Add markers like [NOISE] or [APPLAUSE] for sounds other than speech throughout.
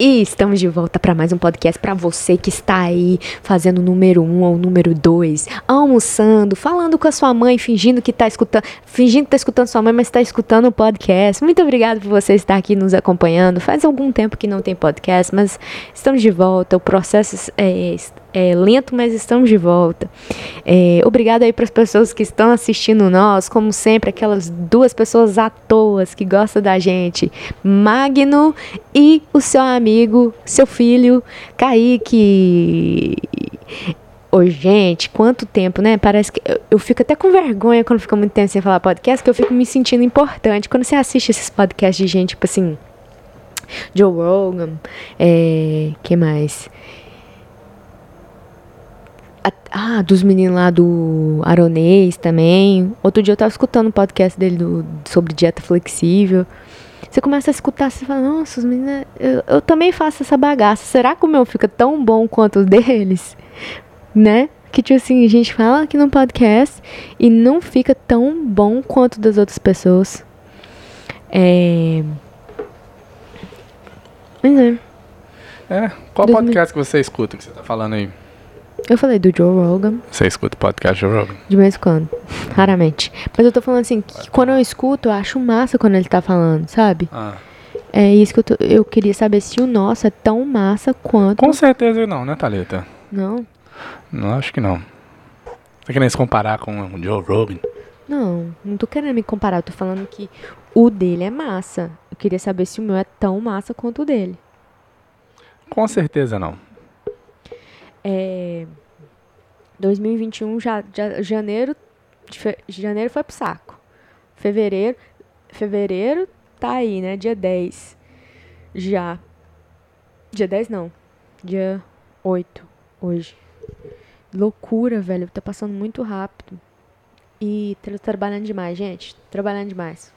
E estamos de volta para mais um podcast para você que está aí fazendo o número um ou o número dois, almoçando, falando com a sua mãe, fingindo que está escutando, fingindo que está escutando sua mãe, mas está escutando o podcast. Muito obrigado por você estar aqui nos acompanhando. Faz algum tempo que não tem podcast, mas estamos de volta. O processo é, é lento, mas estamos de volta. É, obrigado aí para as pessoas que estão assistindo nós, como sempre, aquelas duas pessoas à toa que gostam da gente, Magno e o seu amigo, seu filho, Kaique. Oi, gente, quanto tempo, né? Parece que eu, eu, fico até com vergonha quando fica muito tempo sem falar podcast, que eu fico me sentindo importante. Quando você assiste esses podcasts de gente, tipo assim, Joe Rogan, é, que mais? Ah, dos meninos lá do Aronês também. Outro dia eu tava escutando um podcast dele do, sobre dieta flexível. Você começa a escutar, você fala, nossa, os meninos, eu, eu também faço essa bagaça. Será que o meu fica tão bom quanto o deles? [LAUGHS] Né? Que tipo assim, a gente fala aqui no podcast e não fica tão bom quanto das outras pessoas. É. Mas é. É, qual podcast que você escuta que você tá falando aí? Eu falei do Joe Rogan. Você escuta o podcast Joe Rogan? De vez em quando. Raramente. Mas eu tô falando assim, que quando eu escuto, eu acho massa quando ele tá falando, sabe? Ah. É isso que eu, tô, eu queria saber se o nosso é tão massa quanto. Com certeza não, né, Thalita? Não. Não, acho que não. Tá querendo se comparar com o Joe Rogan? Não, não tô querendo me comparar. Eu tô falando que o dele é massa. Eu queria saber se o meu é tão massa quanto o dele. Com certeza não. É, 2021, já, já, janeiro, fe, janeiro foi pro saco. Fevereiro, fevereiro tá aí, né? Dia 10. Já. Dia 10 não. Dia 8 hoje. Loucura, velho. Tá passando muito rápido. E tô trabalhando demais, gente. Trabalhando demais.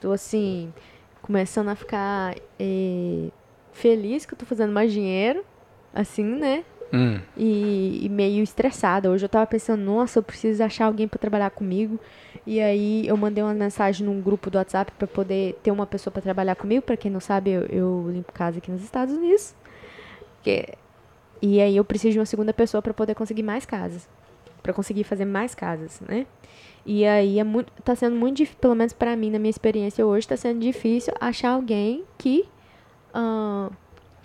Tô assim, começando a ficar eh, feliz que eu tô fazendo mais dinheiro. Assim, né? Hum. E, e, meio estressada. Hoje eu tava pensando, nossa, eu preciso achar alguém para trabalhar comigo. E aí eu mandei uma mensagem num grupo do WhatsApp para poder ter uma pessoa para trabalhar comigo. Para quem não sabe, eu, eu, limpo casa aqui nos Estados Unidos. Que, e aí eu preciso de uma segunda pessoa para poder conseguir mais casas. para conseguir fazer mais casas, né? E aí é muito, tá sendo muito difícil, pelo menos para mim, na minha experiência hoje, tá sendo difícil achar alguém que. Uh,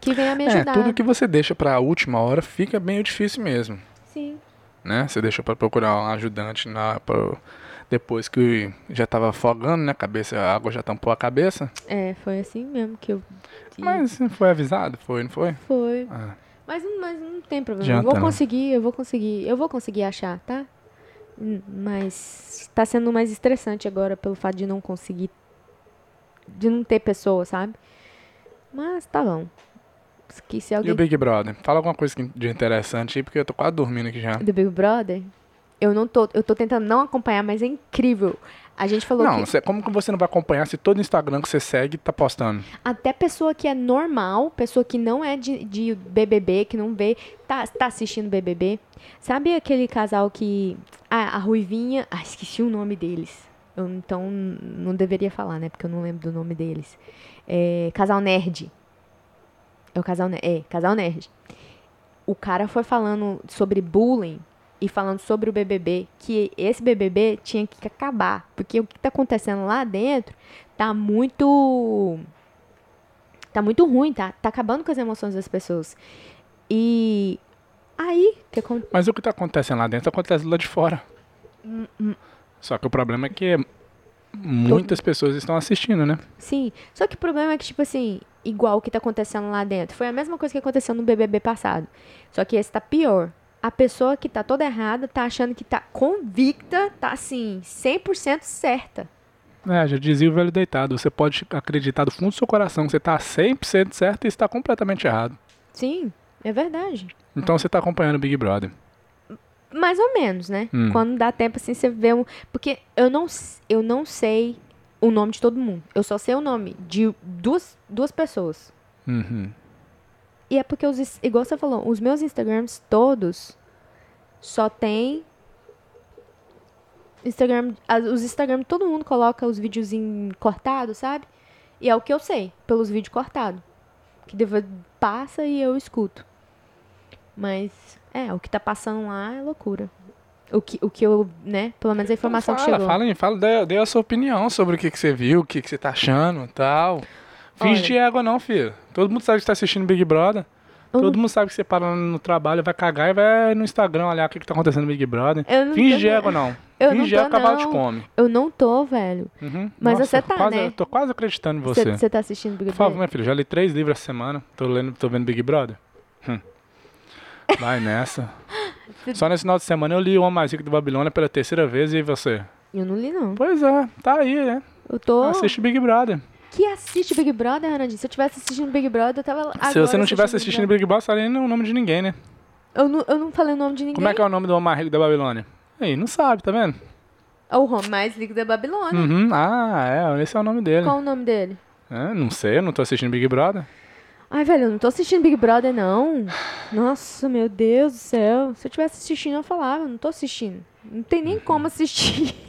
que venha me ajudar. É, tudo que você deixa para a última hora fica bem difícil mesmo. Sim. Né? Você deixa para procurar um ajudante na pra, depois que já estava afogando, né? A cabeça, a água já tampou a cabeça. É, foi assim mesmo que eu. Mas foi avisado, foi, não foi? Foi. Ah. Mas, mas não tem problema. Adianta, eu vou conseguir, eu vou conseguir, eu vou conseguir achar, tá? Mas tá sendo mais estressante agora pelo fato de não conseguir de não ter pessoa, sabe? Mas tá bom. Que se alguém... E o Big Brother? Fala alguma coisa de interessante aí, porque eu tô quase dormindo aqui já. Do Big Brother? Eu não tô, eu tô tentando não acompanhar, mas é incrível. A gente falou não, que... Não, como que você não vai acompanhar se todo Instagram que você segue tá postando? Até pessoa que é normal, pessoa que não é de, de BBB, que não vê, tá, tá assistindo BBB. Sabe aquele casal que... Ah, a Ruivinha... Ah, esqueci o nome deles. Eu, então, não deveria falar, né? Porque eu não lembro do nome deles. É, casal Nerd. É o casal, é, casal nerd. O cara foi falando sobre bullying e falando sobre o BBB, que esse BBB tinha que acabar, porque o que está acontecendo lá dentro tá muito tá muito ruim, tá, tá acabando com as emoções das pessoas. E aí, que Mas o que está acontecendo lá dentro acontece lá de fora. Hum, hum. Só que o problema é que muitas pessoas estão assistindo, né? Sim. Só que o problema é que tipo assim, igual o que está acontecendo lá dentro. Foi a mesma coisa que aconteceu no BBB passado. Só que esse está pior. A pessoa que está toda errada está achando que está convicta, está assim, 100% certa. É, já dizia o velho deitado. Você pode acreditar do fundo do seu coração que você está 100% certo e está completamente errado. Sim, é verdade. Então você está acompanhando o Big Brother. Mais ou menos, né? Hum. Quando dá tempo assim, você vê um. Porque eu não, eu não sei o nome de todo mundo. Eu só sei o nome de duas, duas pessoas. Uhum. E é porque, os, igual você falou, os meus Instagrams todos só tem. Instagram. Os Instagram, todo mundo coloca os videozinhos cortados, sabe? E é o que eu sei, pelos vídeos cortados. Que depois passa e eu escuto. Mas, é, o que tá passando lá é loucura. O que, o que eu, né? Pelo menos a informação fala, que chegou. Fala, fala, dê, dê a sua opinião sobre o que, que você viu, o que, que você tá achando e tal. Finge de égua não, filho. Todo mundo sabe que você tá assistindo Big Brother. Todo mundo sabe que você para no trabalho, vai cagar e vai no Instagram olhar o que, que tá acontecendo no Big Brother. Eu não Finge de não. égua [LAUGHS] não. Eu Finge não de tô, cavalo te não. come. Eu não tô, velho. Uhum. Mas Nossa, você tá, quase, né? eu Tô quase acreditando em você. Você tá assistindo Big Por favor, Brother? minha filha, já li três livros essa semana. Tô, lendo, tô vendo Big Brother. Hum. Vai nessa. [LAUGHS] Só nesse final de semana eu li O Homem Mais Rico do Babilônia pela terceira vez e você? Eu não li, não. Pois é, tá aí, né? Eu tô... Assiste Big Brother. Que assiste Big Brother, Renandinho? Se eu tivesse assistindo Big Brother, eu tava Se você não tivesse assistindo Big Brother, estaria nem o nome de ninguém, né? Eu não, eu não falei o nome de ninguém. Como é que é o nome do Homem Mais Rico da Babilônia? Aí, não sabe, tá vendo? É o Home mais League da Babilônia. Uhum. Ah, é, esse é o nome dele. Qual o nome dele? É, não sei, eu não tô assistindo Big Brother. Ai, velho, eu não tô assistindo Big Brother, não. Nossa, meu Deus do céu. Se eu tivesse assistindo, eu falava. Não tô assistindo. Não tem nem como assistir. [LAUGHS]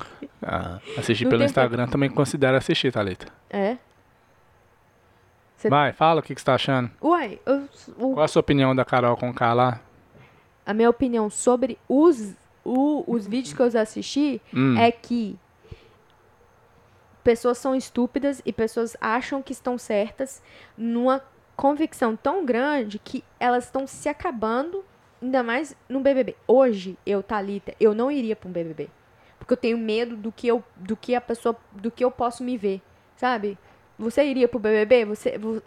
Ah, assistir Não pelo Instagram também considera assistir, Thalita. É? Cê- Vai, fala o que, que você tá achando. Uai, eu- o- Qual a sua opinião da Carol com K lá? a minha opinião sobre os, o- os vídeos que eu assisti Hum. é que pessoas são estúpidas e pessoas acham que estão certas numa convicção tão grande que elas estão se acabando, ainda mais no BBB. Hoje, eu, Thalita, eu não iria para um BBB. Porque eu tenho medo do que eu do que a pessoa do que eu posso me ver, sabe? Você iria pro BBB? Você vo-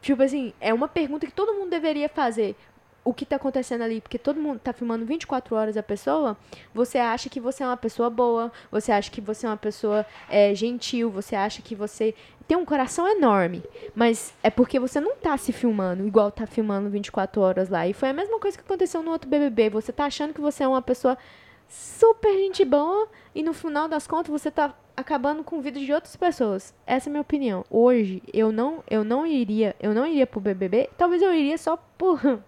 Tipo assim, é uma pergunta que todo mundo deveria fazer. O que tá acontecendo ali? Porque todo mundo tá filmando 24 horas a pessoa. Você acha que você é uma pessoa boa. Você acha que você é uma pessoa é, gentil. Você acha que você tem um coração enorme. Mas é porque você não tá se filmando igual tá filmando 24 horas lá. E foi a mesma coisa que aconteceu no outro BBB. Você tá achando que você é uma pessoa super gente boa. E no final das contas você tá acabando com vida de outras pessoas. Essa é a minha opinião. Hoje eu não eu não iria, eu não iria pro BBB. Talvez eu iria só por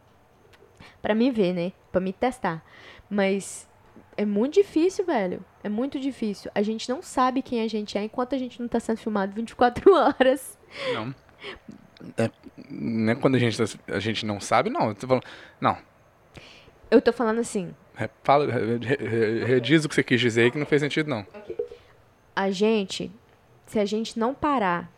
para me ver, né? Pra me testar. Mas é muito difícil, velho. É muito difícil. A gente não sabe quem a gente é enquanto a gente não tá sendo filmado 24 [LAUGHS] horas. Não. É, não é quando a gente, tá- a gente não sabe, não. Eu tô falando, não. Eu tô falando assim, Re- Fala, re- re- re- rediz o que você quis dizer aí que não fez sentido, não. a gente, se a gente não parar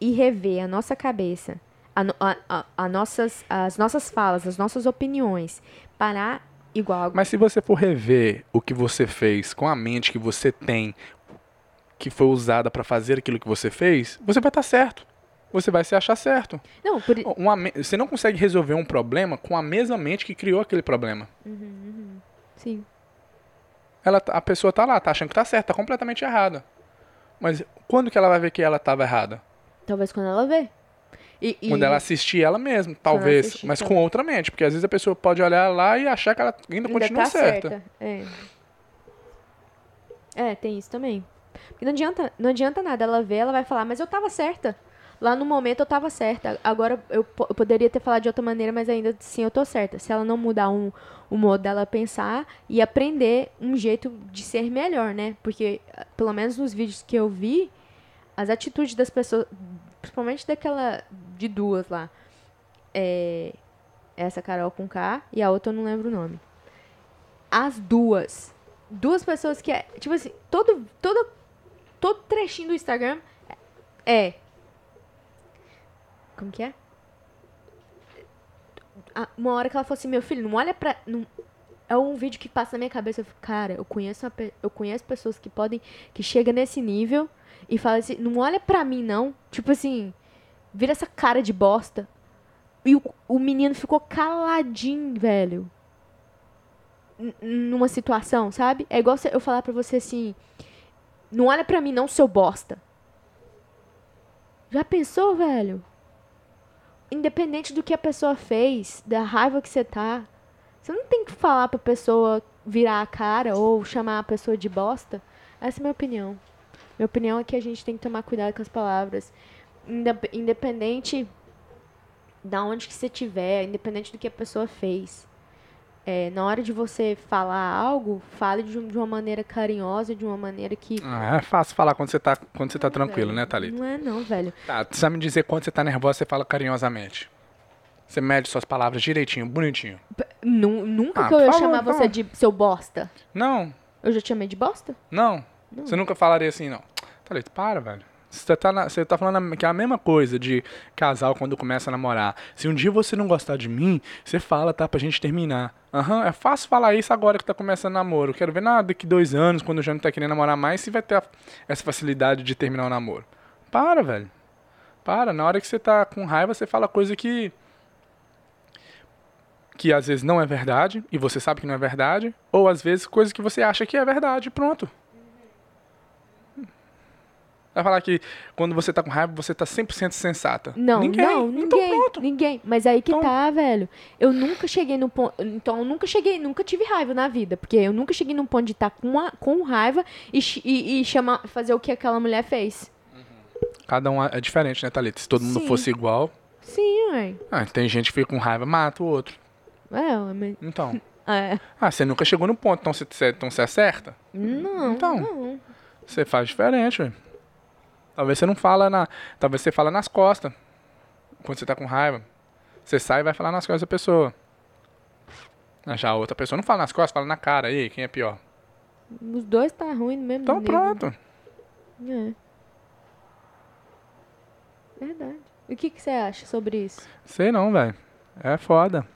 e rever a nossa cabeça, a, a- a- nossas, as nossas falas, as nossas opiniões, parar igual Mas se você for rever o que você fez com a mente que você tem, que foi usada pra fazer aquilo que você fez, você vai estar certo. Você vai se achar certo. Não, por, Uma você não consegue resolver um problema com a mesma mente que criou aquele problema. sim. Ela, tá- a pessoa tá lá, tá achando que tá certa, tá completamente errada. Mas quando que ela vai ver que ela estava errada? Talvez quando ela vê. E, e- Quando ela assistir ela mesma, talvez. mas com outra mente. Porque às vezes a pessoa pode olhar lá e achar que ela ainda, ainda continua tá certa. É. É, tem isso também. Porque não adianta, não adianta nada. Ela vê, ela vai falar, mas eu tava certa. Lá no momento eu tava certa. Agora eu, eu poderia ter falado de outra maneira, mas ainda assim eu tô certa. Se ela não mudar um, o modo dela pensar e aprender um jeito de ser melhor, né? Porque, pelo menos nos vídeos que eu vi, as atitudes das pessoas, principalmente daquela de duas lá, é, essa Carol com K e a outra eu não lembro o nome. As duas, duas pessoas que é, tipo assim, todo todo todo trechinho do Instagram é como que é? Uma hora que ela falou assim, meu filho, não olha pra. Não... É um vídeo que passa na minha cabeça. Eu fico, cara, eu conheço, uma eu conheço pessoas que podem. que chegam nesse nível e falam assim, não olha pra mim, não. Tipo assim, vira essa cara de bosta. E o, o menino ficou caladinho, velho. Numa situação, sabe? É igual eu falar pra você assim: não olha pra mim, não, seu bosta. Já pensou, velho? Independente do que a pessoa fez, da raiva que você tá, você não tem que falar pra pessoa virar a cara ou chamar a pessoa de bosta. Essa é a minha opinião. Minha opinião é que a gente tem que tomar cuidado com as palavras. Indep- Independente da onde que você tiver, independente do que a pessoa fez. é, na hora de você falar algo, fale de, de uma maneira carinhosa, de uma maneira que. Ah, é fácil falar quando você tá, quando você tá Não, tranquilo, velho, né, Thalita? Não é não, velho. Tá, você sabe me dizer quando você tá nervosa, você fala carinhosamente. Você mede suas palavras direitinho, bonitinho. Nu- nunca Ah, que eu ia chamar você de seu bosta. Não, Eu já te chamei de bosta? não. Você nunca falaria assim, não. Thalita, para, velho. Você tá, na- você tá falando que é a mesma coisa de casal quando começa a namorar. Se um dia você não gostar de mim, você fala, tá? Pra gente terminar. Aham, é fácil falar isso agora que tá começando namoro. Quero ver nada daqui dois anos, quando já não tá querendo namorar mais, se vai ter a- essa facilidade de terminar o namoro. Para, velho. Para. Na hora que você tá com raiva, você fala coisa que. que às vezes não é verdade, e você sabe que não é verdade, ou às vezes coisa que você acha que é verdade, pronto. Vai falar que quando você tá com raiva, você tá 100% sensata. Não, ninguém. não, Então ninguém, pronto. ninguém. Mas aí que Então- tá, velho. Eu nunca cheguei no ponto. Então, eu nunca cheguei, nunca tive raiva na vida. Porque eu nunca cheguei num ponto de estar com, a- com raiva e, e, e chamar, fazer o que aquela mulher fez. Cada um é diferente, né, Thalita? Se todo mundo Sim. fosse igual. Sim, ué. Ah, tem gente que fica com raiva, mata o outro. É, mas. Então. [LAUGHS] É. Ah, você nunca chegou no ponto, então você, você- então você acerta? Não, Então. não. Você faz diferente, ué. Talvez você não fala na. Talvez você fala nas costas. Quando você tá com raiva. Você sai e vai falar nas costas da pessoa. Já a outra pessoa não fala nas costas, fala na cara. E aí, quem é pior? Os dois tá ruim no mesmo Então nível. pronto. É. Verdade. O que, que você acha sobre isso? Sei não, velho. É foda.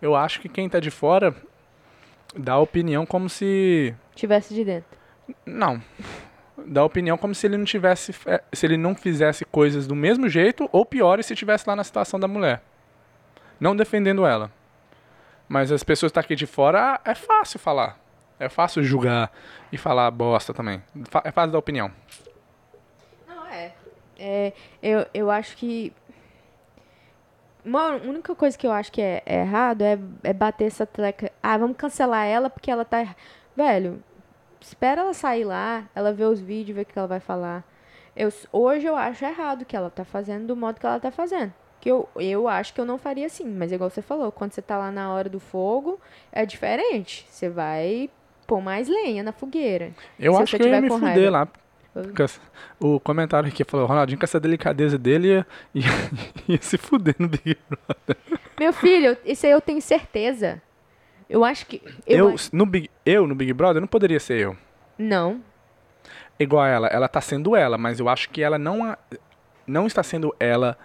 Eu acho que quem tá de fora dá opinião como se. Tivesse de dentro. Não. Dá opinião como se ele não tivesse. é, Se ele não fizesse coisas do mesmo jeito, ou piores se estivesse lá na situação da mulher. Não defendendo ela. Mas as pessoas que tá aqui de fora, é fácil falar. É fácil julgar e falar bosta também. É fácil dar opinião. Não, é. É, eu, eu acho que. Uma única coisa que eu acho que é, é errado é, é bater essa treca. Ah, vamos cancelar ela porque ela tá. erra-". Velho, espera ela sair lá, ela ver os vídeos, ver o que ela vai falar. Eu, hoje eu acho errado o que ela tá fazendo do modo que ela tá fazendo. Que eu, eu acho que eu não faria assim, mas igual você falou, quando você tá lá na hora do fogo, é diferente. Você vai pôr mais lenha na fogueira. Eu acho você que eu ia me fuder raiva. lá. O comentário aqui falou, Ronaldinho, com essa delicadeza dele, ia, [LAUGHS] ia, ia se fuder no Big Brother. Meu filho, isso aí eu tenho certeza. Eu acho que. Eu, Eu, acho- no Big, eu, no Big Brother, não poderia ser eu. Não. Igual a ela, ela tá sendo ela, mas eu acho que ela não, a- não está sendo ela.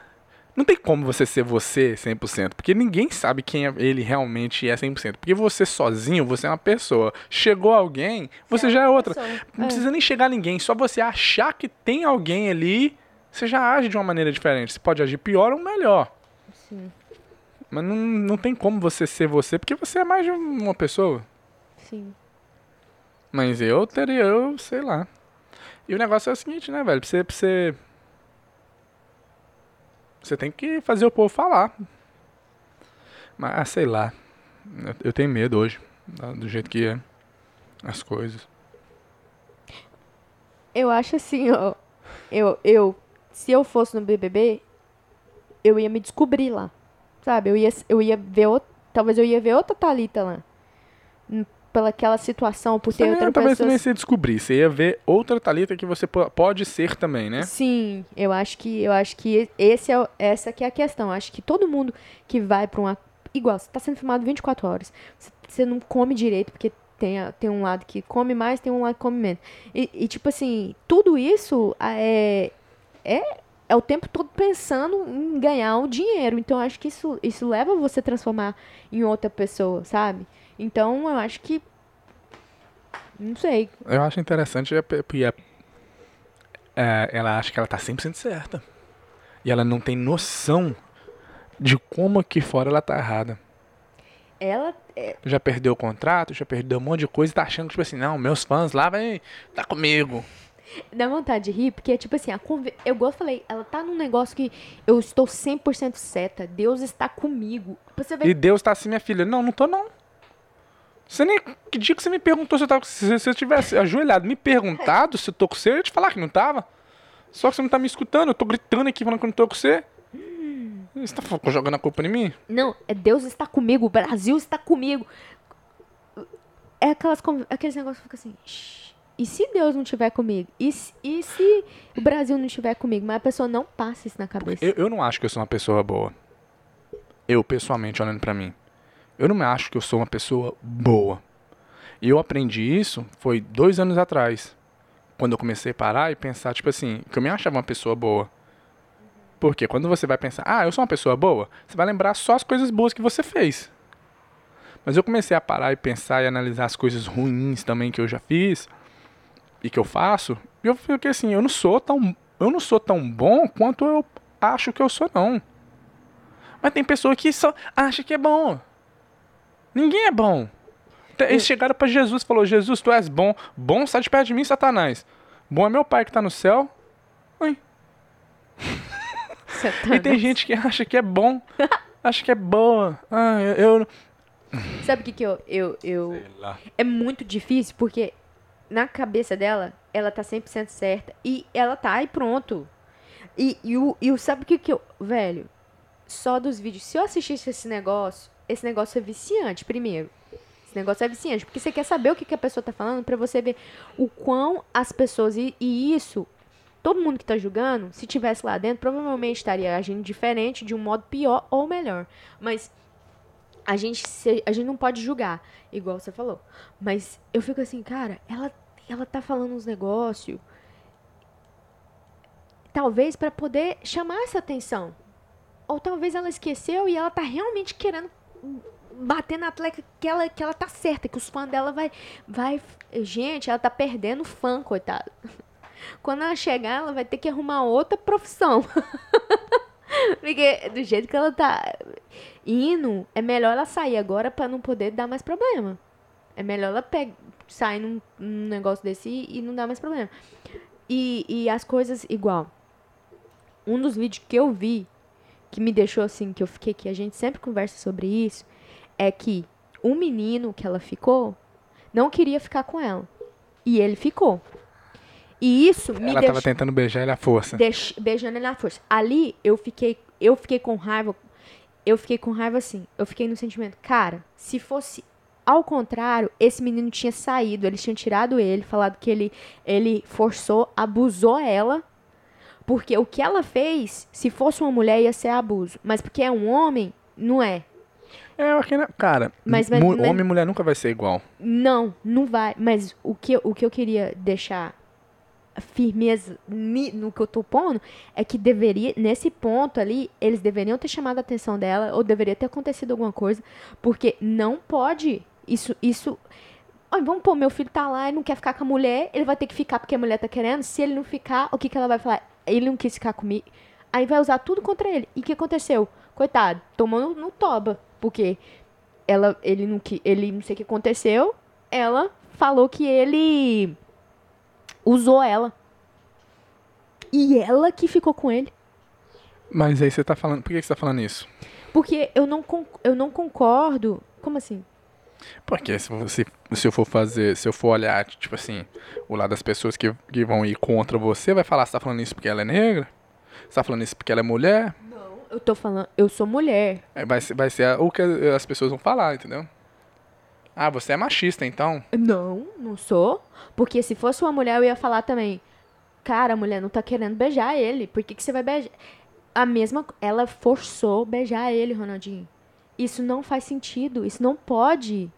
Não tem como você ser você 100%, porque ninguém sabe quem é ele realmente é 100%. Porque você sozinho, você é uma pessoa. Chegou alguém, você já é outra. pessoa. Não É. precisa nem chegar ninguém, só você achar que tem alguém ali, você já age de uma maneira diferente. Você pode agir pior ou melhor. Sim, Mas não, não tem como você ser você, porque você é mais de uma pessoa. sim. Mas eu teria, eu sei lá. E o negócio é o seguinte, né, velho? Pra você, pra você. Você tem que fazer o povo falar. Mas, ah, sei lá. Eu, tenho medo hoje. Do jeito que é. As coisas. Eu acho assim, ó. Eu, eu, se eu fosse no BBB, eu ia me descobrir lá. Sabe? Eu ia, eu ia ver outra, talvez eu ia ver outra Thalita lá. Hum, Pela aquela situação, por ter Você, outra talvez você pessoa. nem se descobrir. Você ia ver outra Thalita que você po- pode ser também, né? Sim, eu acho que eu acho que esse é, essa que é a questão. Eu acho que todo mundo que vai pra uma igual, você tá sendo filmado 24 horas. Você, você não come direito porque tem, tem um lado que come mais, tem um lado que come menos. E, e, tipo assim, tudo isso é é é o tempo todo pensando em ganhar o dinheiro. Então eu acho que isso isso leva você a transformar em outra pessoa, sabe? Então eu acho que não sei, Eu acho interessante é porque é- é, ela acha que ela tá 100% certa. E ela não tem noção de como aqui fora ela tá errada. ela é, Já perdeu o contrato, já perdeu um monte de coisa e tá achando que, tipo assim, não, meus fãs lá vai tá comigo. Dá vontade de rir, porque, tipo assim, a conver... eu gosto, falei, ela tá num negócio que eu estou 100% certa, Deus está comigo. Você vê, E Deus tá assim, minha filha. Não, não tô não. Você nem. Que dia que você me perguntou se eu tava. Se se eu tivesse ajoelhado me perguntado se eu tô com você, eu ia te falar que não tava. Só que você não tá me escutando, eu tô gritando aqui falando que eu não tô com você. Você tá jogando a culpa em mim? Não, é Deus está comigo, o Brasil está comigo. É aquelas, aqueles negócios que fica assim. Shh, e se Deus não estiver comigo? E se, e se o Brasil não estiver comigo? Mas a pessoa não passa isso na cabeça. Eu, eu não acho que eu sou uma pessoa boa. Eu, pessoalmente, olhando para mim. Eu não acho que eu sou uma pessoa boa. E eu aprendi isso foi dois anos atrás. Quando eu comecei a parar e pensar, tipo assim, que eu me achava uma pessoa boa. Porque quando você vai pensar, ah, eu sou uma pessoa boa, você vai lembrar só as coisas boas que você fez. Mas eu comecei a parar e pensar e analisar as coisas ruins também que eu já fiz e que eu faço. Eu fiquei assim, eu não sou tão, eu não sou tão bom quanto eu acho que eu sou não. Mas tem pessoa que só acha que é bom. Ninguém é bom. Eles chegaram para Jesus e falou: Jesus, tu és bom. Bom, sai de perto de mim, Satanás. Bom é meu pai que está no céu. Oi. [LAUGHS] e tem gente que acha que é bom. [LAUGHS] acha que é boa. Ah, eu. eu... Sabe o que, que eu. eu, eu... É muito difícil porque na cabeça dela, ela tá 100% certa. E ela tá e pronto. E, e, o, e o, sabe o que, que eu. Velho, só dos vídeos. Se eu assistisse esse negócio, esse negócio é viciante, primeiro. Esse negócio é viciante, porque você quer saber o que, que a pessoa tá falando para você ver o quão as pessoas. E, e, isso, todo mundo que tá julgando, se tivesse lá dentro, provavelmente estaria agindo diferente, de um modo pior ou melhor. Mas a gente, a gente não pode julgar, igual você falou. Mas eu fico assim, cara, ela, ela tá falando uns negócios. Talvez para poder chamar essa atenção. Ou talvez ela esqueceu e ela tá realmente querendo bater na atleta que ela, que ela tá certa, que os fãs dela vai, vai. Gente, ela tá perdendo fã, coitada. [LAUGHS] Quando ela chegar, ela vai ter que arrumar outra profissão. [LAUGHS] Porque do jeito que ela tá indo, é melhor ela sair agora para não poder dar mais problema. É melhor ela pegar, sair num, num negócio desse e, e não dar mais problema. E, e as coisas igual. Um dos vídeos que eu vi, que me deixou assim, que eu fiquei que a gente sempre conversa sobre isso, é que o menino que ela ficou não queria ficar com ela. E ele ficou. E isso me Ela estava tentando beijar ele à força. Deix... Beijando ele à força. Ali eu fiquei, eu fiquei com raiva. Eu fiquei com raiva assim. Eu fiquei no sentimento, cara, se fosse ao contrário, esse menino tinha saído, eles tinham tirado ele, falado que ele ele forçou, abusou ela. Porque o que ela fez, se fosse uma mulher ia ser abuso, mas porque é um homem, não é. É, aqui, cara, mas, mas, mas, homem e mulher nunca vai ser igual. Não, não vai. Mas o que, o que eu queria deixar firmeza no que eu tô pondo é que deveria, nesse ponto ali, eles deveriam ter chamado a atenção dela ou deveria ter acontecido alguma coisa, porque não pode. Isso, isso. Olha, vamos pôr, meu filho tá lá e não quer ficar com a mulher, ele vai ter que ficar porque a mulher tá querendo. Se ele não ficar, o que, que ela vai falar? Ele não quis ficar comigo. Aí vai usar tudo contra ele. E o que aconteceu? Coitado, tomou no, no toba. Porque ela, ele não, ele não sei o que aconteceu. Ela falou que ele usou ela. E ela que ficou com ele. Mas aí você tá falando. Por que você tá falando isso? Porque eu não, eu não concordo. Como assim? Porque se, você, se eu for fazer, se eu for olhar, tipo assim, o lado das pessoas que, que vão ir contra você, vai falar, você tá falando isso porque ela é negra? Você tá falando isso porque ela é mulher? eu tô falando, eu sou mulher. É, vai, vai ser o que as pessoas vão falar, entendeu? Ah, você é machista, então? Não, não sou. Porque se fosse uma mulher, eu ia falar também. Cara, a mulher não tá querendo beijar ele. Por que, que você vai beijar? A mesma. Ela forçou beijar ele, Ronaldinho. Isso não faz sentido. Isso não pode.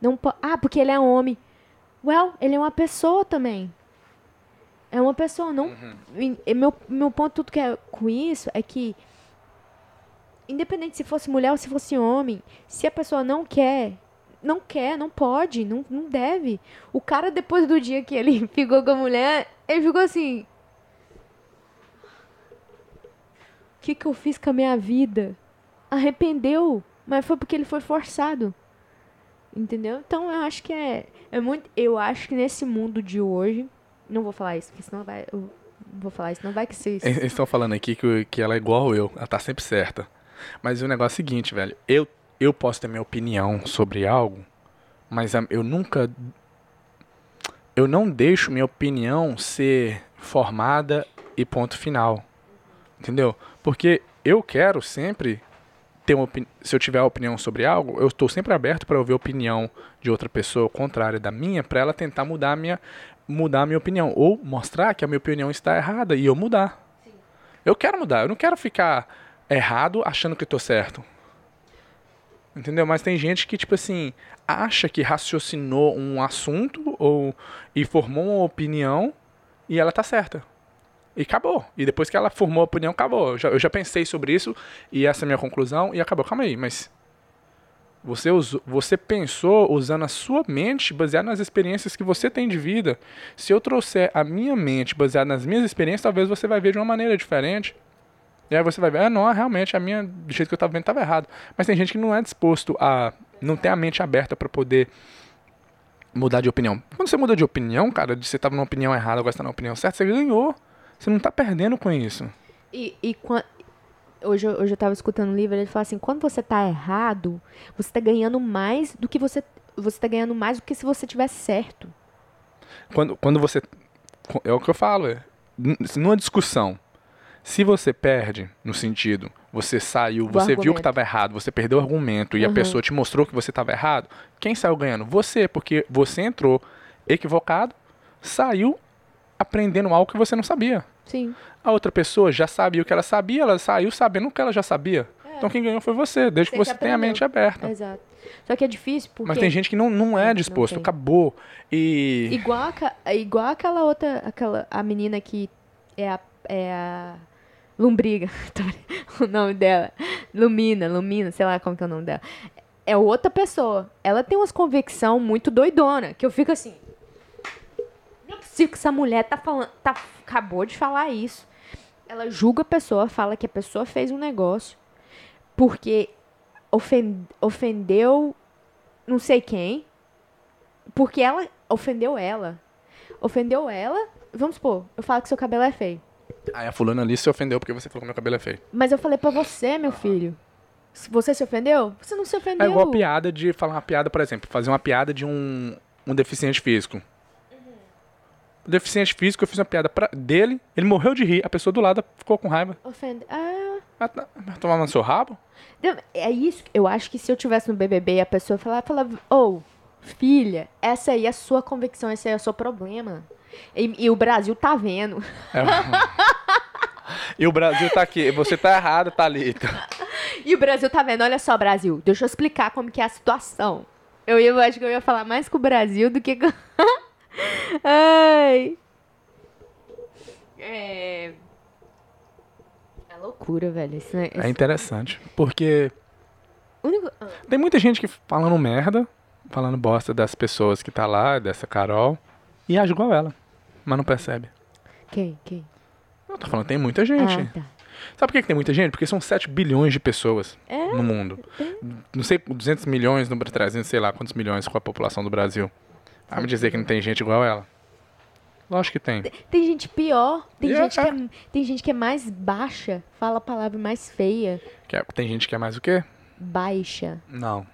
Não po ah, porque ele é homem. Well, ele é uma pessoa também. É uma pessoa. Não. Uhum. Meu, meu ponto tudo que é com isso é que independente se fosse mulher ou se fosse homem, se a pessoa não quer, não quer, não pode, não, não deve. O cara, depois do dia que ele [LAUGHS] ficou com a mulher, ele ficou assim. O que, que eu fiz com a minha vida? Arrependeu, mas foi porque ele foi forçado. Entendeu? Então eu acho que é, é muito. Eu acho que nesse mundo de hoje. Não vou falar isso, porque senão vai. Eu vou falar isso, não vai que ser Eles estão falando aqui que, que ela é igual eu, ela tá sempre certa. Mas o negócio é o seguinte, velho. Eu, eu posso ter minha opinião sobre algo, mas eu nunca. Eu não deixo minha opinião ser formada e ponto final. Entendeu? Porque eu quero sempre ter uma se eu tiver opinião sobre algo, eu estou sempre aberto para ouvir a opinião de outra pessoa contrária da minha, para ela tentar mudar a minha mudar a minha opinião ou mostrar que a minha opinião está errada e eu mudar. Eu quero mudar, eu não quero ficar errado achando que estou certo. Entendeu? Mas tem gente que, tipo assim, acha que raciocinou um assunto ou e formou uma opinião e ela tá certa. E acabou. E depois que ela formou a opinião, acabou. Eu já, eu já pensei sobre isso e essa é a minha conclusão e acabou. Calma aí, mas você, usou, você pensou usando a sua mente baseado nas experiências que você tem de vida. Se eu trouxer a minha mente baseada nas minhas experiências, talvez você vai ver de uma maneira diferente. E aí você vai ver, ah, não, realmente, a minha, do jeito que eu estava vendo, estava errado. Mas tem gente que não é disposto a. não tem a mente aberta para poder mudar de opinião. Quando você muda de opinião, cara, de você estava numa opinião errada, agora está na opinião certa, você ganhou. Você não está perdendo com isso. E, e quan- hoje, eu- hoje eu tava escutando um livro, ele fala assim, quando você tá errado, você tá ganhando mais do que você. Você tá ganhando mais do que se você tivesse certo. Quando, quando você. É o que eu falo, é. Numa discussão, se você perde, no sentido, você saiu, Do você viu que argumento. estava errado, você perdeu o argumento e a Uhum. pessoa te mostrou que você estava errado, quem saiu ganhando? Você, porque você entrou equivocado, saiu aprendendo algo que você não sabia. Sim. A outra pessoa já sabia o que ela sabia, ela saiu sabendo o que ela já sabia. Então quem ganhou foi você, desde Você que que você tenha a mente aberta. Exato. Só que é difícil porque. Mas tem gente que não, não é Não disposto, tem. acabou. E. Igual, aca- igual aquela outra. Aquela, a menina que é a. É a Lombriga. [LAUGHS] o nome dela. Lumina, Lumina, sei lá como que é o nome dela. É outra pessoa. Ela tem umas convicção muito doidona. Que eu fico assim. Não é possível que essa mulher tá falando. Tá, acabou de falar isso. Ela julga a pessoa, fala que a pessoa fez um negócio porque ofen- ofendeu não sei quem. Porque ela ofendeu ela. Ofendeu ela. Vamos supor, eu falo que seu cabelo é feio. Aí a fulana ali se ofendeu porque você falou que meu cabelo é feio. Mas eu falei pra você, meu filho. Você se ofendeu? Você não se É ofendeu. igual a piada de falar uma piada, por exemplo, fazer uma piada de um, um deficiente físico. O deficiente físico, eu fiz uma piada pra, dele, ele morreu de rir, a pessoa do lado ficou com raiva. Ofende. Ah. Ah, tá, vai tomar no seu rabo? É isso. Eu acho que se eu tivesse no BBB e a pessoa falar, falava, ô, filha, essa aí é a sua convicção, esse aí é o seu problema. E, e o Brasil tá vendo. É. [LAUGHS] e o Brasil tá aqui, você tá errado, Thalita. [LAUGHS] E o Brasil tá vendo, olha só, Brasil, deixa eu explicar como que é a situação. Eu, ia, eu acho que eu ia falar mais com o Brasil do que com... [LAUGHS] Ai. É... É loucura, velho. Esse, É esse... interessante, porque único... ah, tem muita gente que falando merda, falando bosta das pessoas que tá lá, dessa Carol, e age igual ela, mas não percebe. Quem? Quem? Eu tô falando, tem muita gente. Ah, tá. Sabe por que, que tem muita gente? Porque são 7 bilhões de pessoas É? no mundo. Não sei, 200 milhões, no 300, sei lá quantos milhões com a população do Brasil. Vai me dizer que não tem gente igual ela? Lógico que tem. Tem gente pior. Tem, É, gente que é. é, tem gente que é mais baixa. Fala a palavra mais feia. É- tem gente que é mais o quê? Baixa. Não.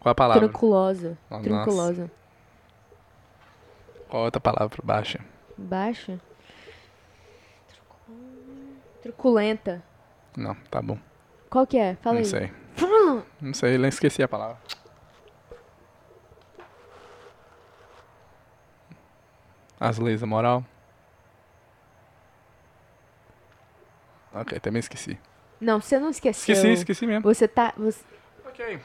Qual a palavra? Nossa. Tranquilosa. Qual outra palavra pra baixa? Baixa. Truculenta. Não, tá bom. Qual que é? Fala não aí. sei. [LAUGHS] Não sei, nem esqueci a palavra. As leis da moral. Ok, também esqueci. Não, você não esqueceu. Esqueci, esqueci mesmo. Você tá. Você... Ok.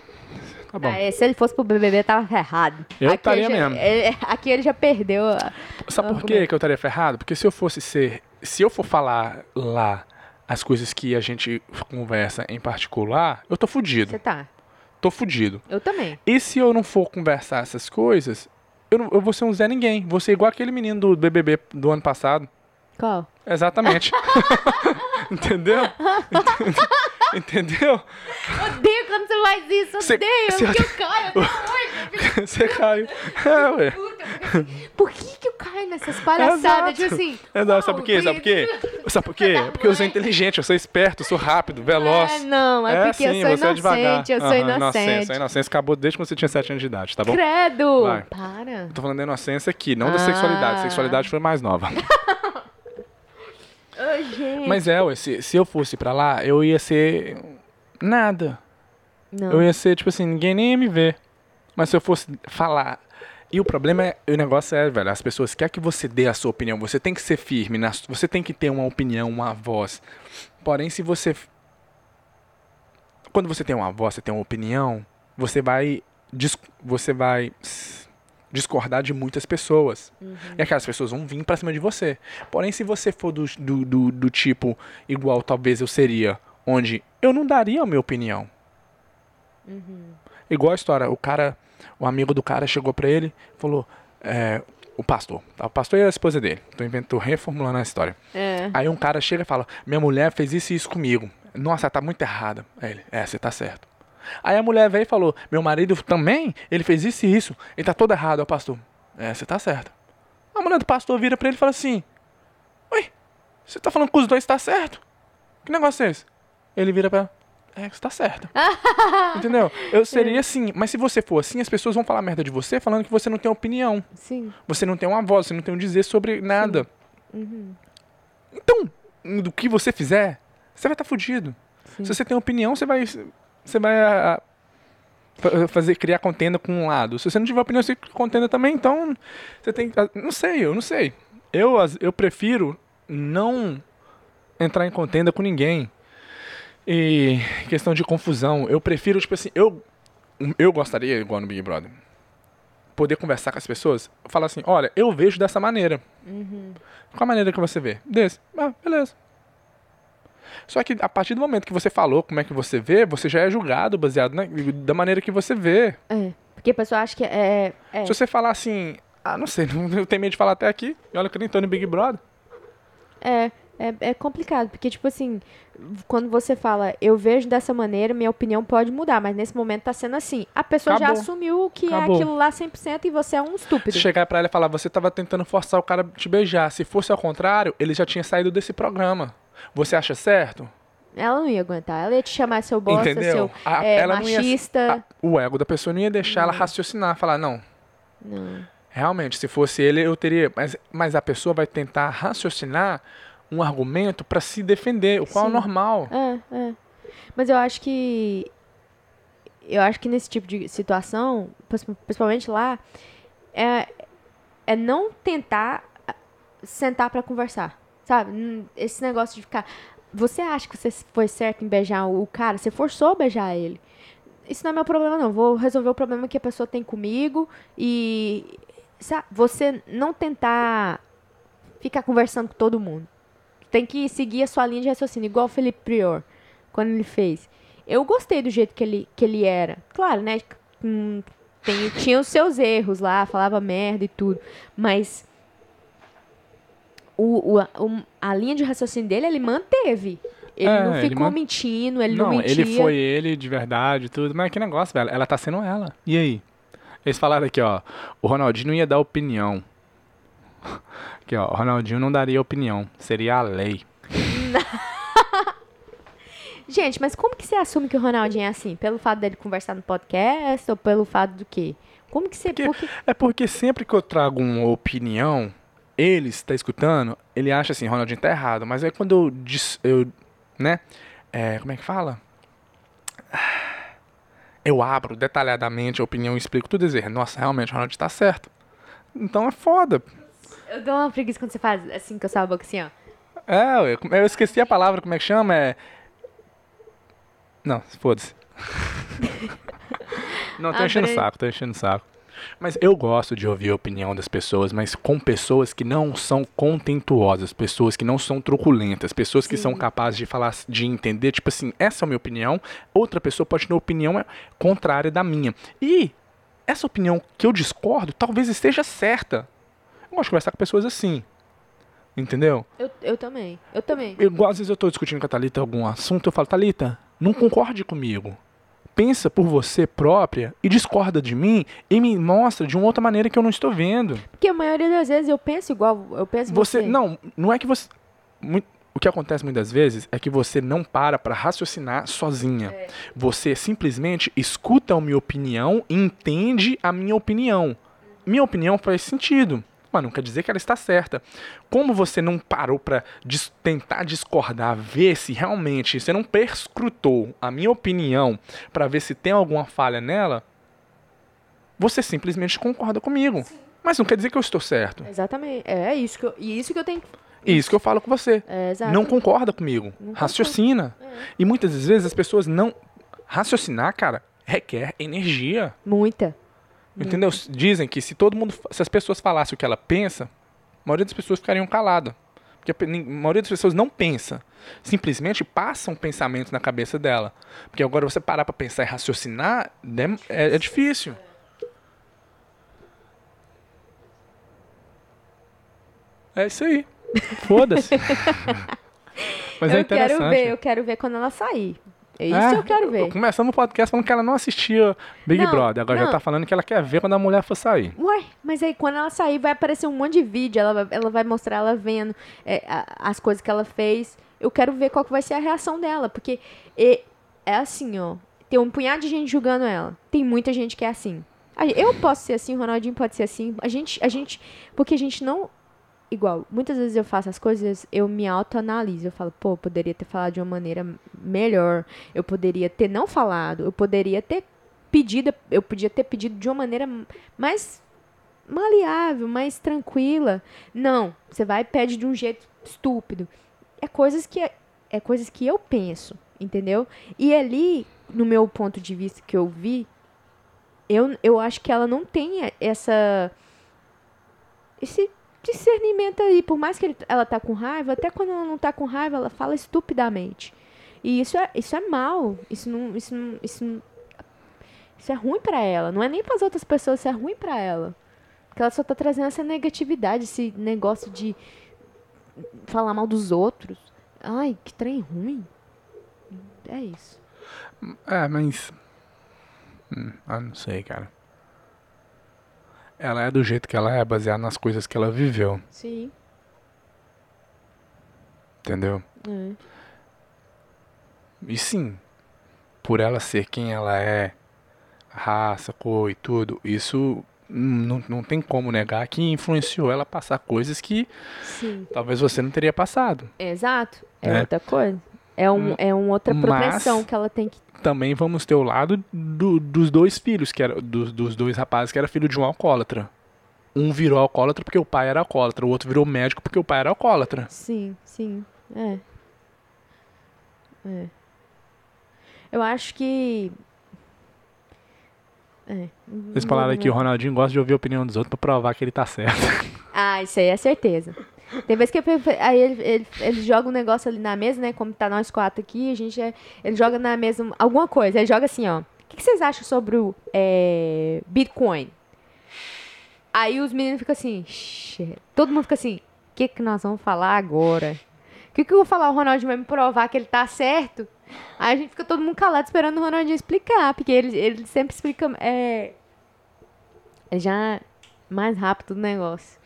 Tá bom. Ah, é, se ele fosse pro BBB, tava errado. Eu Aqui estaria já- mesmo. ele- aqui ele já perdeu. a- Sabe por que como é? que eu estaria ferrado? Porque se eu fosse ser. Se eu for falar lá as coisas que a gente conversa em particular, eu tô fudido. Você tá. Tô fudido. Eu também. E se eu não for conversar essas coisas, eu, não- eu vou ser um Zé Ninguém. Vou ser igual aquele menino do BBB do ano passado. Qual? Exatamente. [LAUGHS] [LAUGHS] Entendeu? [LAUGHS] Entendeu? Odeio quando você faz isso. Cê- Odeio. cê- Porque eu caio até hoje. [LAUGHS] Você caiu. É, ué. Assim, Por que, que eu caio nessas palhaçadas? Tipo assim. Exato. Sabe "Oh, por quê? Sabe por quê? Sabe por quê? da Porque eu sou inteligente, eu sou esperto, eu sou rápido, veloz. Ah, não, é, porque eu sim, sou você é inocente. Eu sou Aham, inocente. Inocência, inocência acabou desde quando você tinha 7 anos de idade, tá bom? Credo! Vai. Para. Tô falando da inocência aqui, não da Ah. sexualidade. Sexualidade foi mais nova. [LAUGHS] Mas é, ué, se, se eu fosse pra lá, eu ia ser nada. Não. Eu ia ser, tipo assim, ninguém nem ia me ver. Mas se eu fosse falar. E o problema é, o negócio é, velho, as pessoas querem que você dê a sua opinião. Você tem que ser firme, na, você tem que ter uma opinião, uma voz. Porém, se você. Quando você tem uma voz, você tem uma opinião, você vai. Você vai discordar de muitas pessoas. E aquelas pessoas vão vir pra cima de você. Porém, se você for do, do, do, do tipo igual talvez eu seria, onde eu não daria a minha opinião. Igual a história, o cara, o amigo do cara chegou pra ele e falou, é, o pastor, tá? o pastor e a esposa dele, tô, inventando, reformulando a história. É. Aí um cara chega e fala, minha mulher fez isso e isso comigo. Nossa, tá muito errada. Aí ele, é, você tá certo. Aí a mulher veio e falou, meu marido também, ele fez isso e isso, ele tá todo errado, ó pastor. É, você tá certo. A mulher do pastor vira pra ele e fala assim, Oi, você tá falando que os dois tá certo? Que negócio é esse? Ele vira pra ela, é, você tá certo. [LAUGHS] Entendeu? Eu seria assim, mas se você for assim, as pessoas vão falar merda de você falando que você não tem opinião. Sim. Você não tem uma voz, você não tem um dizer sobre nada. Então, do que você fizer, você vai estar fudido. Sim. Se você tem opinião, você vai. Você vai ah, fa- fazer, criar contenda com um lado. Se você não tiver opinião, você contenda também, então. Você tem. ah, Não sei, eu não sei. Eu, eu prefiro não entrar em contenda com ninguém. E questão de confusão, eu prefiro, tipo assim, eu, eu gostaria, igual no Big Brother, poder conversar com as pessoas, falar assim, olha, eu vejo dessa maneira. Qual a maneira que você vê? Desse. Ah, beleza. Só que a partir do momento que você falou como é que você vê, você já é julgado baseado na, da maneira que você vê. É. Porque a pessoa acha que é. é. Se você falar assim, ah, não sei, [LAUGHS] eu tenho medo de falar até aqui, e olha que eu nem tô no Big Brother. É, é, é complicado, porque, tipo assim, quando você fala, eu vejo dessa maneira, minha opinião pode mudar, mas nesse momento tá sendo assim. A pessoa já Acabou. assumiu que Acabou. é aquilo lá 100% e você é um estúpido. Se chegar pra ela e falar, você tava tentando forçar o cara te beijar. Se fosse ao contrário, ele já tinha saído desse programa. Você acha certo? Ela não ia aguentar, ela ia te chamar seu bosta, Entendeu? seu A- é, ela não ia- machista. a- o ego da pessoa não ia deixar ela raciocinar, falar, não, Não. Realmente, se fosse ele, eu teria. Mas, mas a pessoa vai tentar raciocinar um argumento para se defender, o qual é Sim. normal. É, é. Mas eu acho que. Eu acho que nesse tipo de situação, principalmente lá, é, é não tentar sentar pra conversar. Sabe? Esse negócio de ficar. Você acha que você foi certo em beijar o cara? Você forçou a beijar ele. Isso não é meu problema, não. Vou resolver o problema que a pessoa tem comigo e. Sabe? Você não tentar ficar conversando com todo mundo. Tem que seguir a sua linha de raciocínio, igual o Felipe Prior, quando ele fez. Eu gostei do jeito que ele, que ele era. Claro, né? tem- tinha os seus erros lá, falava merda e tudo. Mas o, o- a, o- a linha de raciocínio dele, ele manteve. Ele É, não ele ficou man- mentindo, ele não, não, mentia. ele foi ele de verdade tudo. Mas que negócio, velho. Ela tá sendo ela. E aí? Eles falaram aqui, ó. O Ronaldinho não ia dar opinião. [LAUGHS] Aqui, ó. O Ronaldinho não daria opinião. Seria a lei. [LAUGHS] Gente, mas como que você assume que o Ronaldinho é assim? Pelo fato dele conversar no podcast ou pelo fato do quê? Como que você... Porque- por que- É porque sempre que eu trago uma opinião, ele está escutando, ele acha assim, Ronaldinho tá errado. Mas aí quando eu, dis- eu né, é, como é que fala? Eu abro detalhadamente a opinião e explico tudo e dizer, nossa, realmente, Ronaldinho tá certo. Então é foda. Eu dou uma preguiça quando você faz assim com a sua boca, assim, ó. É, ué, eu esqueci a palavra, como é que chama? É... Não, foda-se. [LAUGHS] Não, tô enchendo o saco, tô enchendo o saco. Mas eu gosto de ouvir a opinião das pessoas, mas com pessoas que não são contentuosas, pessoas que não são truculentas, pessoas que são Sim. capazes de falar, de entender, tipo assim, essa é a minha opinião, outra pessoa pode ter uma opinião contrária da minha. E essa opinião que eu discordo talvez esteja certa. Eu gosto de conversar com pessoas assim. Entendeu? Eu, eu também. Eu também. Igual às vezes eu tô discutindo com a Thalita algum assunto, eu falo, Thalita, não concorde comigo. Pensa por você própria e discorda de mim e me mostra de uma outra maneira que eu não estou vendo. Porque a maioria das vezes eu penso igual, eu penso Você, você. não, não é que você o que acontece muitas vezes é que você não para para raciocinar sozinha. Você simplesmente escuta a minha opinião e entende a minha opinião. Minha opinião faz sentido. Mas não quer dizer que ela está certa. Como você não parou para dis tentar discordar, ver se realmente você não perscrutou a minha opinião para ver se tem alguma falha nela, você simplesmente concorda comigo. Mas não quer dizer que eu estou certo. Exatamente. É isso que eu, e isso que eu tenho que Isso que eu falo com você. é. Não concorda comigo. Não Raciocina. E muitas vezes as pessoas não. Raciocinar, cara, requer energia. Muita. Entendeu? Dizem que se todo mundo. Se as pessoas falassem o que ela pensa, a maioria das pessoas ficariam caladas. Porque a maioria das pessoas não pensa. Simplesmente passa um pensamento na cabeça dela. Porque agora você parar pra pensar e raciocinar dem- é, é difícil. É isso aí. Foda-se. [LAUGHS] Mas é eu quero interessante. ver, eu quero ver quando ela sair. É isso É, que eu quero ver. Começamos o podcast falando que ela não assistia Big Não, Brother. Agora já não. tá falando que ela quer ver quando a mulher for sair. Ué, mas aí quando ela sair vai aparecer um monte de vídeo, ela vai, ela vai mostrar ela vendo é, a- as coisas que ela fez. Eu quero ver qual que vai ser a reação dela, porque é, é assim, ó. Tem um punhado de gente julgando ela. Tem muita gente que é assim. Eu posso ser assim, o Ronaldinho pode ser assim. A gente, a gente, porque a gente não igual, muitas vezes eu faço as coisas, eu me autoanaliso, eu falo, pô, eu poderia ter falado de uma maneira melhor, eu poderia ter não falado, eu poderia ter pedido, eu podia ter pedido de uma maneira mais maleável, mais tranquila. Não, você vai e pede de um jeito estúpido. É coisas que é coisas que eu penso, entendeu? E ali, no meu ponto de vista que eu vi, eu, eu acho que ela não tem essa esse discernimento aí, por mais que ele- ela tá com raiva, até quando ela não tá com raiva, ela fala estupidamente. E isso é, isso é mal. Isso não, isso não, isso não- isso é ruim pra ela. Não é nem pras outras pessoas, isso é ruim pra ela. Porque ela só tá trazendo essa negatividade, esse negócio de falar mal dos outros. Ai, que trem ruim. É isso. É, mas. Hum, ah, não sei, cara. Ela é do jeito que ela é, baseada nas coisas que ela viveu, Sim. entendeu? É. E sim, por ela ser quem ela é, raça, cor e tudo, isso não, não tem como negar que influenciou ela a passar coisas que Sim. talvez você não teria passado. Exato. É, É. outra coisa. É, um, é uma outra proteção que ela tem que. Também vamos ter o lado do- dos dois filhos, que era dos, dos dois rapazes que era filho de um alcoólatra. Um virou alcoólatra porque o pai era alcoólatra, o outro virou médico porque o pai era alcoólatra. Sim, sim. É. É. Eu acho que. É. Vocês vou falaram aqui, o. Ronaldinho gosta de ouvir a opinião dos outros pra provar que ele tá certo. Ah, isso aí é certeza. Tem vez que eu aí ele, ele, ele joga um negócio ali na mesa, né? Como tá nós quatro aqui, a gente é, ele joga na mesa um- alguma coisa. Ele joga assim, ó. O que, que vocês acham sobre o é, Bitcoin? Aí os meninos ficam assim, todo mundo fica assim, o que, que nós vamos falar agora? O que, que eu vou falar? O Ronaldinho vai me provar que ele tá certo? Aí a gente fica todo mundo calado esperando o Ronaldinho explicar, porque ele, ele sempre explica. É, já mais rápido o negócio.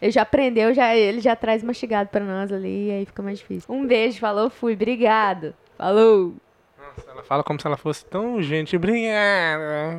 Ele já aprendeu, já, ele já traz mastigado pra nós ali, e aí fica mais difícil. Um beijo, falou, fui, obrigado. Falou! Nossa, ela fala como se ela fosse tão gente. Obrigada.